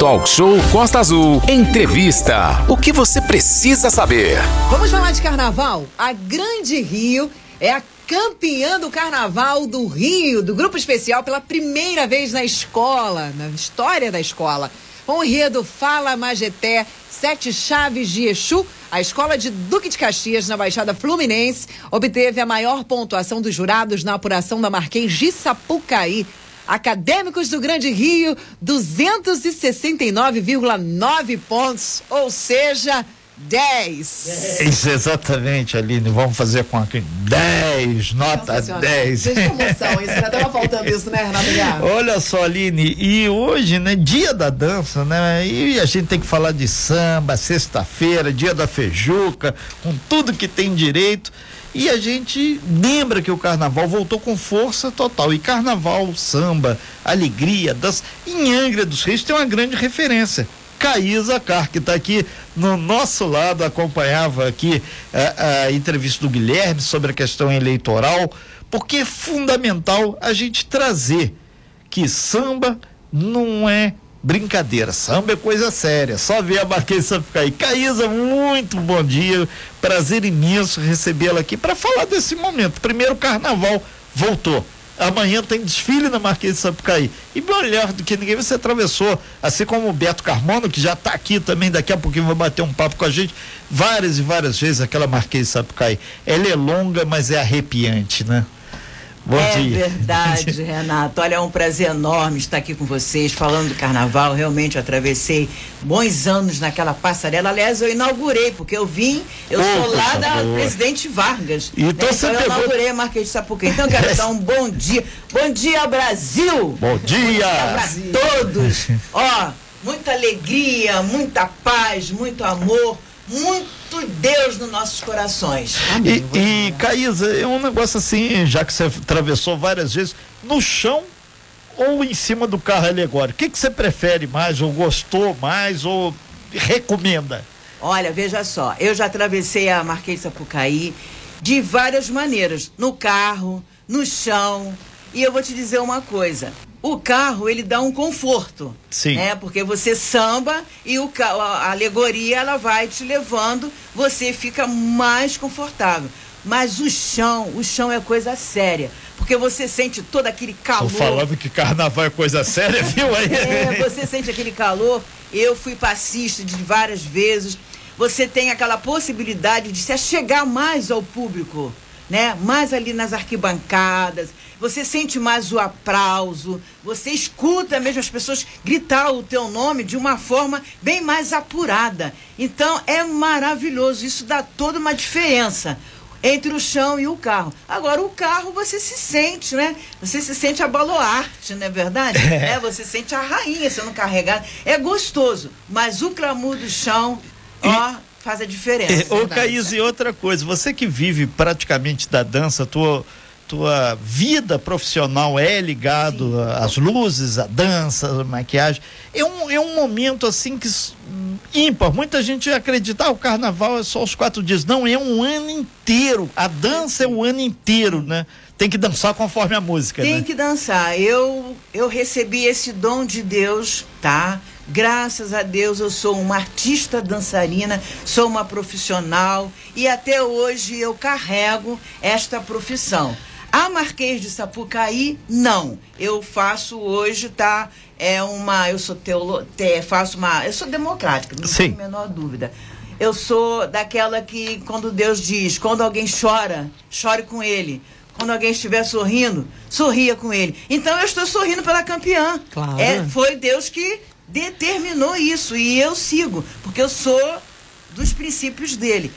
Talk Show Costa Azul. Entrevista. O que você precisa saber? Vamos falar de carnaval? A Grande Rio é a campeã do Carnaval do Rio, do Grupo Especial, pela primeira vez na escola, na história da escola. Com o enredo Fala Majeté, Sete Chaves de Exu, a escola de Duque de Caxias, na Baixada Fluminense, obteve a maior pontuação dos jurados na apuração da Marquês de Sapucaí. Acadêmicos do Grande Rio, 269,9 pontos, ou seja, 10. Isso, exatamente, Aline. Vamos fazer com aqui 10, nota 10. Deixa emoção, isso já tava faltando isso, né, Renato Olha só, Aline, e hoje, né, dia da dança, né? E a gente tem que falar de samba, sexta-feira, dia da feijuca, com tudo que tem direito. E a gente lembra que o carnaval voltou com força total. E carnaval, samba, alegria, dança. Em Angra dos Reis tem uma grande referência. Caísa Car, que está aqui no nosso lado, acompanhava aqui a, a entrevista do Guilherme sobre a questão eleitoral, porque é fundamental a gente trazer que samba não é brincadeira. Samba é coisa séria. Só ver a Marquês Sapucaí. Caísa, muito bom dia. Prazer imenso recebê-la aqui para falar desse momento. Primeiro carnaval voltou. Amanhã tem desfile na Marquês de Sapucaí. E melhor do que ninguém, você atravessou, assim como o Beto Carmono, que já está aqui também, daqui a pouquinho vai bater um papo com a gente, várias e várias vezes aquela Marquês de Sapucaí. Ela é longa, mas é arrepiante, né? Bom é dia. verdade, Renato. Olha, é um prazer enorme estar aqui com vocês, falando do carnaval. Realmente eu atravessei bons anos naquela passarela. Aliás, eu inaugurei, porque eu vim, eu oh, sou lá da boa. Presidente Vargas. Então, né? então eu pegou... inaugurei a Marquês de Sapucaí. Então eu quero dar um bom dia. Bom dia, Brasil! Bom dia! Para todos. Ó, muita alegria, muita paz, muito amor muito Deus nos nossos corações. Amém. E, e Caísa, é um negócio assim, já que você atravessou várias vezes, no chão ou em cima do carro alegórico? O que, que você prefere mais, ou gostou mais, ou recomenda? Olha, veja só, eu já atravessei a Marquês de Sapucaí de várias maneiras, no carro, no chão, e eu vou te dizer uma coisa, o carro ele dá um conforto, Sim. né? Porque você samba e o a alegoria ela vai te levando, você fica mais confortável. Mas o chão, o chão é coisa séria, porque você sente todo aquele calor. Tô falando que carnaval é coisa séria, viu aí? É, você sente aquele calor. Eu fui passista de várias vezes. Você tem aquela possibilidade de se achegar mais ao público né? Mais ali nas arquibancadas, você sente mais o aplauso, você escuta mesmo as pessoas gritar o teu nome de uma forma bem mais apurada. Então é maravilhoso, isso dá toda uma diferença entre o chão e o carro. Agora, o carro você se sente, né? Você se sente a baluarte, não é verdade? É. é você sente a rainha sendo carregada. É gostoso, mas o clamor do chão, ó, faz a diferença. É, ô, Caís, e outra coisa, você que vive praticamente da dança, tua, tua vida profissional é ligado às luzes, à dança, à maquiagem. É um, é um momento assim que ímpar. Muita gente acredita, ah, o carnaval é só os quatro dias. Não, é um ano inteiro. A dança é o ano inteiro, né? Tem que dançar conforme a música. Tem né? que dançar. Eu, eu recebi esse dom de Deus, tá? Graças a Deus eu sou uma artista dançarina, sou uma profissional e até hoje eu carrego esta profissão. A Marquês de Sapucaí, não. Eu faço hoje, tá? É uma. Eu sou teolo, te, faço uma. Eu sou democrática, não Sim. tenho a menor dúvida. Eu sou daquela que, quando Deus diz, quando alguém chora, chore com ele. Quando alguém estiver sorrindo, sorria com ele. Então eu estou sorrindo pela campeã. Claro. É, foi Deus que determinou isso e eu sigo, porque eu sou dos princípios dele.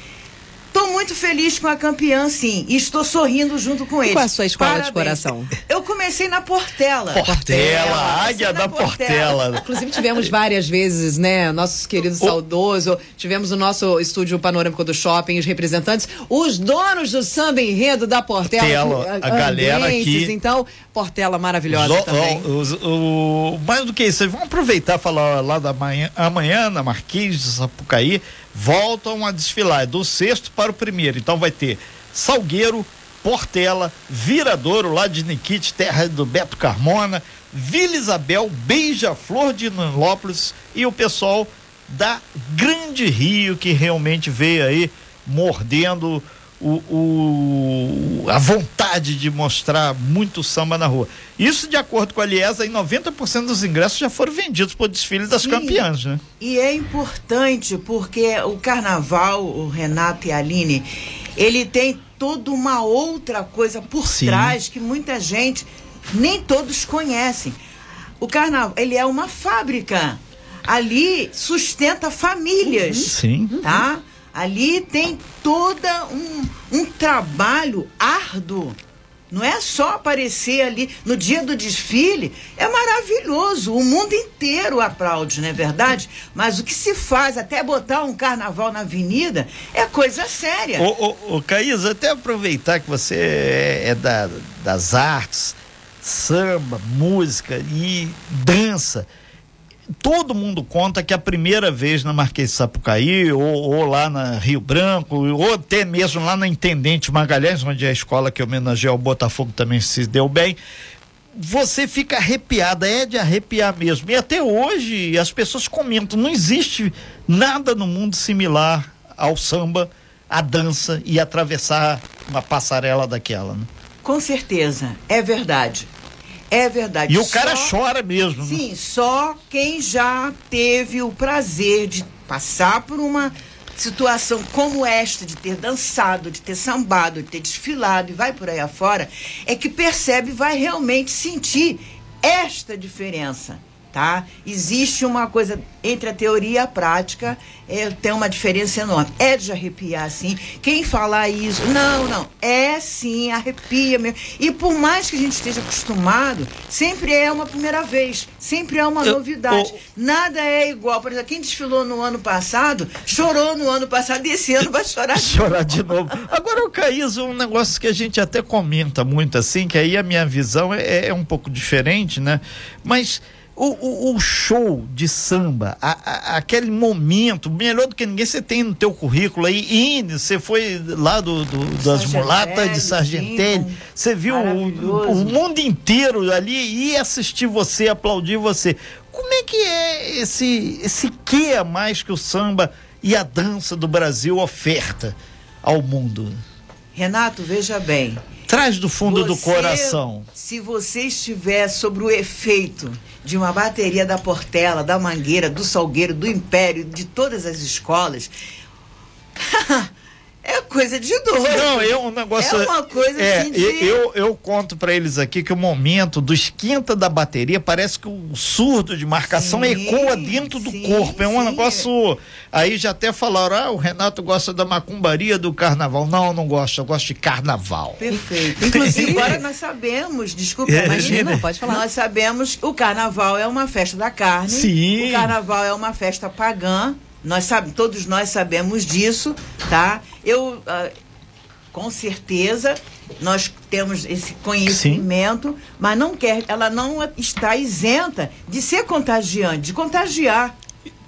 Estou muito feliz com a campeã, sim. E estou sorrindo junto com ele. Qual a sua escola Parabéns. de coração? Eu comecei na Portela. Portela, Portela águia da Portela. Portela. Inclusive tivemos várias vezes, né? Nossos queridos o... saudoso. Tivemos o nosso estúdio panorâmico do shopping, os representantes, os donos do samba enredo da Portela. Portela a, a galera aqui. Então, Portela maravilhosa também. O, o, mais do que isso, vamos aproveitar e falar lá da manhã, amanhã na Marquês de Sapucaí voltam a desfilar é do sexto para o primeiro. Então vai ter Salgueiro, Portela, Viradouro, lá de Niquite, terra do Beto Carmona, Vila Isabel, Beija-Flor de Nilópolis e o pessoal da Grande Rio que realmente veio aí mordendo o, o, a vontade de mostrar muito samba na rua. Isso de acordo com a Liesa, em 90% dos ingressos já foram vendidos por desfile das campeãs, né? E é importante porque o carnaval, o Renato e a Aline, ele tem toda uma outra coisa por Sim. trás que muita gente, nem todos conhecem. O carnaval, ele é uma fábrica. Ali sustenta famílias. Sim. Tá? Ali tem toda um, um trabalho árduo. Não é só aparecer ali no dia do desfile. É maravilhoso. O mundo inteiro aplaude, não é verdade? Mas o que se faz até botar um carnaval na avenida é coisa séria. Ô, ô, ô até aproveitar que você é, é da, das artes, samba, música e dança todo mundo conta que a primeira vez na Marquês de Sapucaí, ou, ou, lá na Rio Branco, ou até mesmo lá na Intendente Magalhães, onde é a escola que homenageia o Botafogo também se deu bem, você fica arrepiada, é de arrepiar mesmo. E até hoje as pessoas comentam, não existe nada no mundo similar ao samba, à dança e atravessar uma passarela daquela. Né? Com certeza, é verdade. É verdade. E o cara chora mesmo. Né? Sim, né? só quem já teve o prazer de passar por uma situação como esta, de ter dançado, de ter sambado, de ter desfilado e vai por aí afora, é que percebe, vai realmente sentir esta diferença tá? Existe uma coisa entre a teoria e a prática, é, tem uma diferença enorme. É de arrepiar, sim. Quem falar isso, não, não, é sim, arrepia mesmo. E por mais que a gente esteja acostumado, sempre é uma primeira vez, sempre é uma eu, novidade. Eu, Nada é igual. Por exemplo, quem desfilou no ano passado, chorou no ano passado e esse ano vai chorar de chorar novo. de novo. Agora, o Caís, um negócio que a gente até comenta muito assim, que aí a minha visão é, é um pouco diferente, né? Mas o, o, o, show de samba, a, a, aquele momento, melhor do que ninguém você tem no teu currículo aí, Ine, você foi lá do, do das mulatas de Sargentelli, você viu o, o, mundo inteiro ali e assistir você, aplaudir você. Como é que é esse, esse que a mais que o samba e a dança do Brasil oferta ao mundo? Renato, veja bem. Traz do fundo você, do coração. Se você estiver sobre o efeito de uma bateria da Portela, da Mangueira, do Salgueiro, do Império, de todas as escolas. É coisa de doido. Não, é um negócio. É uma coisa é, assim de... eu, eu conto para eles aqui que o momento do esquenta da bateria parece que o surdo de marcação sim, ecoa dentro sim, do corpo. É um sim. negócio. Aí já até falaram: ah, o Renato gosta da macumbaria do carnaval. Não, não gosto, eu gosto de carnaval. Perfeito. Inclusive, agora nós sabemos, desculpa, é, imagina, pode falar. Nós sabemos que o carnaval é uma festa da carne. Sim. O carnaval é uma festa pagã. Nós sabe, todos nós sabemos disso, tá? Eu, uh, com certeza, nós temos esse conhecimento, Sim. mas não quer, ela não está isenta de ser contagiante, de contagiar.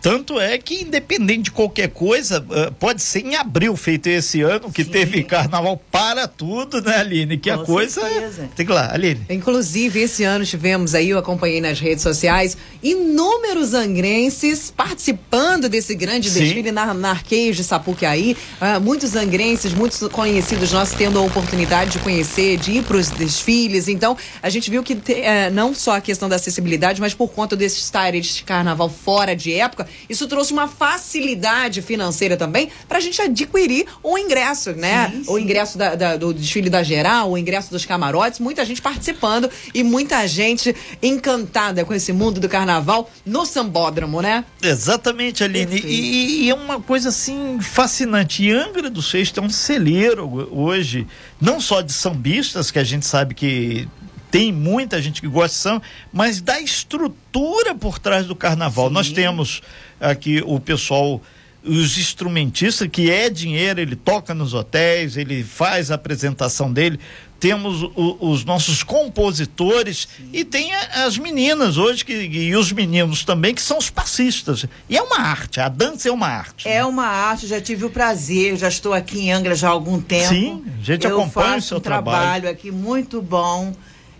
Tanto é que, independente de qualquer coisa, eh, pode ser em abril feito esse ano, que Sim. teve carnaval para tudo, né, Aline? Que Com a coisa. Certeza. Tem que lá, Aline. Inclusive, esse ano tivemos aí, eu acompanhei nas redes sociais, inúmeros angrenses participando desse grande Sim. desfile na, na Arqueios de Sapucaí. Uh, muitos angrenses, muitos conhecidos nossos tendo a oportunidade de conhecer, de ir para os desfiles. Então, a gente viu que te, uh, não só a questão da acessibilidade, mas por conta desse estar de carnaval fora de época, isso trouxe uma facilidade financeira também para a gente adquirir o ingresso, né? Sim, sim. O ingresso da, da, do desfile da geral, o ingresso dos camarotes, muita gente participando e muita gente encantada com esse mundo do carnaval no sambódromo, né? Exatamente, Aline. E, e, é uma coisa assim fascinante. E Angra do Sexto é um celeiro hoje, não só de sambistas, que a gente sabe que tem muita gente que gosta de samba, mas da estrutura por trás do carnaval. Sim. Nós temos aqui o pessoal os instrumentistas, que é dinheiro, ele toca nos hotéis, ele faz a apresentação dele. temos o, os nossos compositores Sim. e tem as meninas hoje que, e os meninos também que são os passistas. E é uma arte, a dança é uma arte. É né? uma arte, já tive o prazer, já estou aqui em Angra já há algum tempo. Sim, a gente Eu acompanha o seu um trabalho. trabalho aqui muito bom.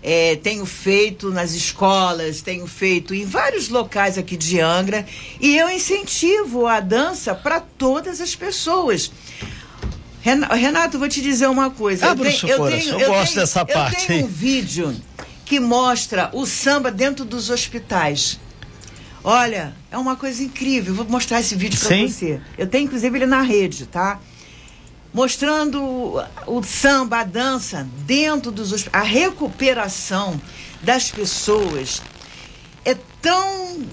É, tenho feito nas escolas, tenho feito em vários locais aqui de Angra e eu incentivo a dança para todas as pessoas. Renato, vou te dizer uma coisa. Ah, eu, tenho, eu, tenho, eu, eu gosto tenho, dessa parte. Eu tenho um vídeo que mostra o samba dentro dos hospitais. Olha, é uma coisa incrível. Vou mostrar esse vídeo para você. Eu tenho inclusive ele na rede, tá? Mostrando o samba, a dança dentro dos a recuperação das pessoas é tão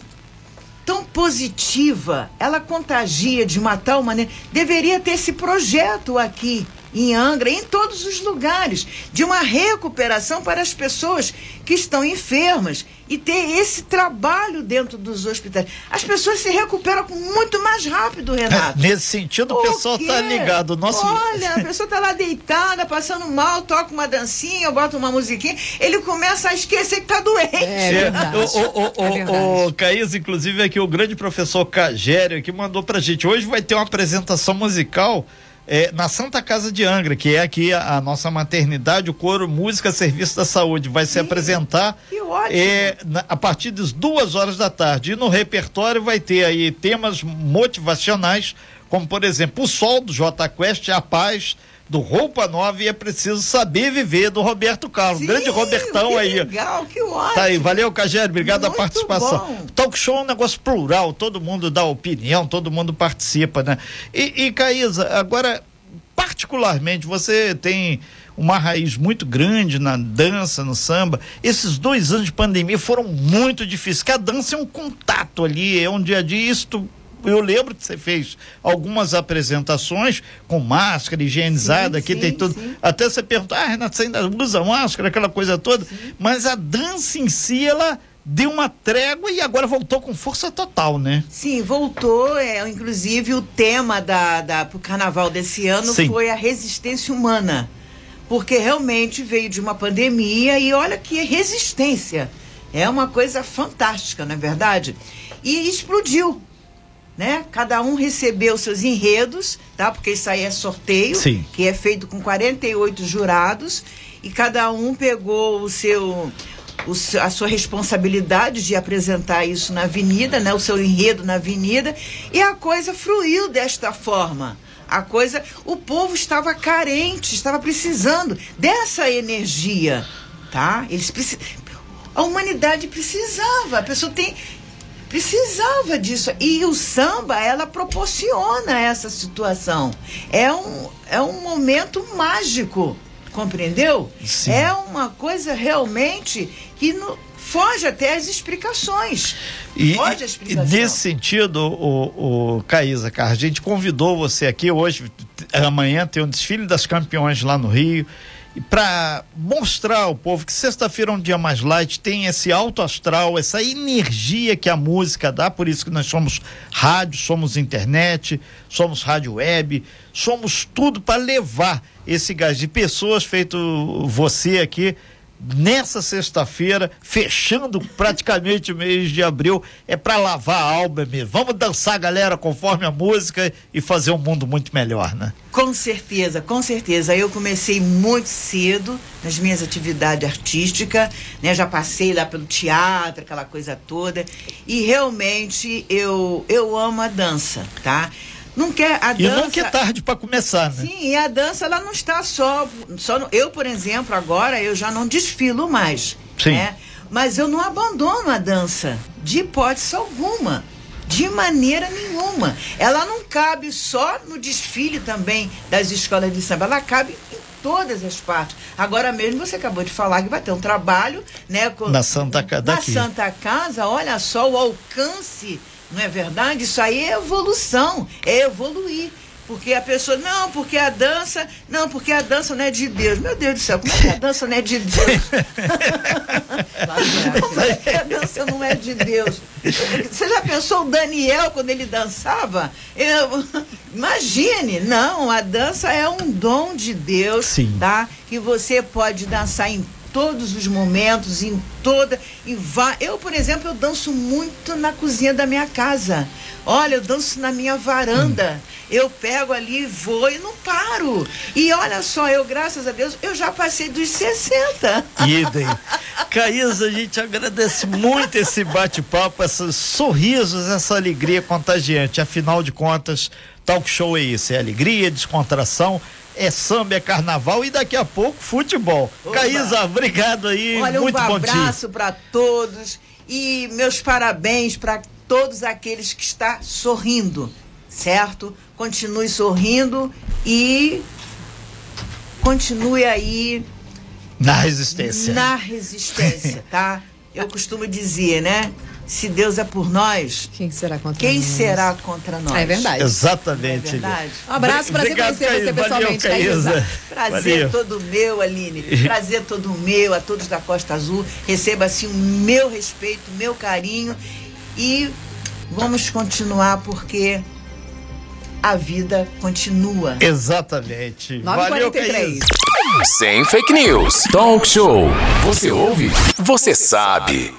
tão positiva, ela contagia de uma tal maneira. Deveria ter esse projeto aqui em Angra, em todos os lugares, de uma recuperação para as pessoas que estão enfermas e ter esse trabalho dentro dos hospitais. As pessoas se recuperam muito mais rápido, Renato. É, nesse sentido, o, pessoal está ligado. Nosso... Olha, a pessoa está lá deitada, passando mal, toca uma dancinha, bota uma musiquinha, ele começa a esquecer que está doente. É, é o, o, o, o, o Caís, inclusive, aqui o grande professor Cagério, que mandou pra gente. Hoje vai ter uma apresentação musical é, na Santa Casa de Angra, que é aqui a, a, nossa maternidade, o coro Música Serviço da Saúde, vai se apresentar é, na, a partir das duas horas da tarde. E no repertório vai ter aí temas motivacionais, como por exemplo o Sol do J Quest, a paz do Roupa Nova e é preciso saber viver do Roberto Carlos. Sim, Grande Robertão que aí. Legal, que ótimo. Tá aí, valeu, Cagério, obrigado Muito a participação. Bom. Talk show é um negócio plural, todo mundo dá opinião, todo mundo participa, né? E, e Caísa, agora, particularmente, você tem uma raiz muito grande na dança, no samba. Esses dois anos de pandemia foram muito difíceis, que a dança é um contato ali, é um dia a dia, isso eu lembro que você fez algumas apresentações com máscara higienizada, sim, aqui sim, tem tudo. Sim. Até você perguntar, ah, Renato, você ainda usa máscara, aquela coisa toda. Mas a dança em si, ela deu uma trégua e agora voltou com força total, né? Sim, voltou. É, inclusive, o tema da, da, pro carnaval desse ano foi a resistência humana. Porque realmente veio de uma pandemia e olha que resistência. É uma coisa fantástica, não é verdade? E explodiu né? Cada um recebeu seus enredos, tá? Porque isso aí é sorteio, Sim. que é feito com 48 jurados e cada um pegou o seu o, a sua responsabilidade de apresentar isso na avenida, né? O seu enredo na avenida e a coisa fluiu desta forma. A coisa, o povo estava carente, estava precisando dessa energia, tá? Eles precis... a humanidade precisava. A pessoa tem precisava disso. E o samba, ela proporciona essa situação. É um, é um momento mágico, compreendeu? Sim. É uma coisa realmente que no, foge até as explicações. E, foge a explicação. E nesse sentido, o, o Caísa, a gente convidou você aqui hoje, amanhã tem um desfile das campeões lá no Rio e para mostrar ao povo que sexta-feira é um dia mais light, tem esse alto astral, essa energia que a música dá, por isso que nós somos rádio, somos internet, somos rádio web, somos tudo para levar esse gás de pessoas, feito você aqui, nessa sexta-feira, fechando praticamente o mês de abril, é para lavar a alma mesmo. Vamos dançar, galera, conforme a música e fazer um mundo muito melhor, né? Com certeza, com certeza. Eu comecei muito cedo nas minhas atividades artísticas, né? Já passei lá pelo teatro, aquela coisa toda, e realmente eu eu amo a dança, tá? Não quer a dança. E nunca é tarde para começar, né? Sim, e a dança ela não está só só no, eu, por exemplo, agora eu já não desfilo mais, Sim. né? Mas eu não abandono a dança de hipótese alguma. De maneira nenhuma. Ela não cabe só no desfile também das escolas de samba, ela cabe em todas as partes. Agora mesmo você acabou de falar que vai ter um trabalho, né, com, na Santa Casa. Na Santa Casa, olha só o alcance não é verdade? Isso aí é evolução, é evoluir. Porque a pessoa, não, porque a dança, não, porque a dança não é de Deus. Meu Deus do céu, como é que a dança não é de Deus? como é que a dança não é de Deus? Você já pensou o Daniel quando ele dançava? Eu, imagine, não, a dança é um dom de Deus, Sim. tá? Que você pode dançar em todos os momentos, em toda. Em va... Eu, por exemplo, eu danço muito na cozinha da minha casa. Olha, eu danço na minha varanda. Hum. Eu pego ali, vou e não paro. E olha só, eu, graças a Deus, eu já passei dos 60. Idem. Caísa, a gente agradece muito esse bate-papo, esses sorrisos, essa alegria contagiante. Afinal de contas, talk show é isso: é alegria, descontração é samba, é carnaval e daqui a pouco futebol. Oba. Caísa, obrigado aí. Olha, muito um bom abraço para todos e meus parabéns para todos aqueles que estão sorrindo, certo? Continue sorrindo e continue aí na resistência. Na resistência, tá? Eu costumo dizer, né? Se Deus é por nós, quem será contra quem nós? será contra nós? É verdade. Exatamente. É verdade. Um abraço, prazer Obrigado, conhecer você pessoalmente, Caísa. Prazer Valeu. todo meu, Aline. Prazer todo meu, a todos da Costa Azul. Receba assim o meu respeito, o meu carinho e vamos continuar porque a vida continua. Exatamente. 9h43. Valeu, Caísa. Sem fake news. Talk show. Você ouve? Você sabe.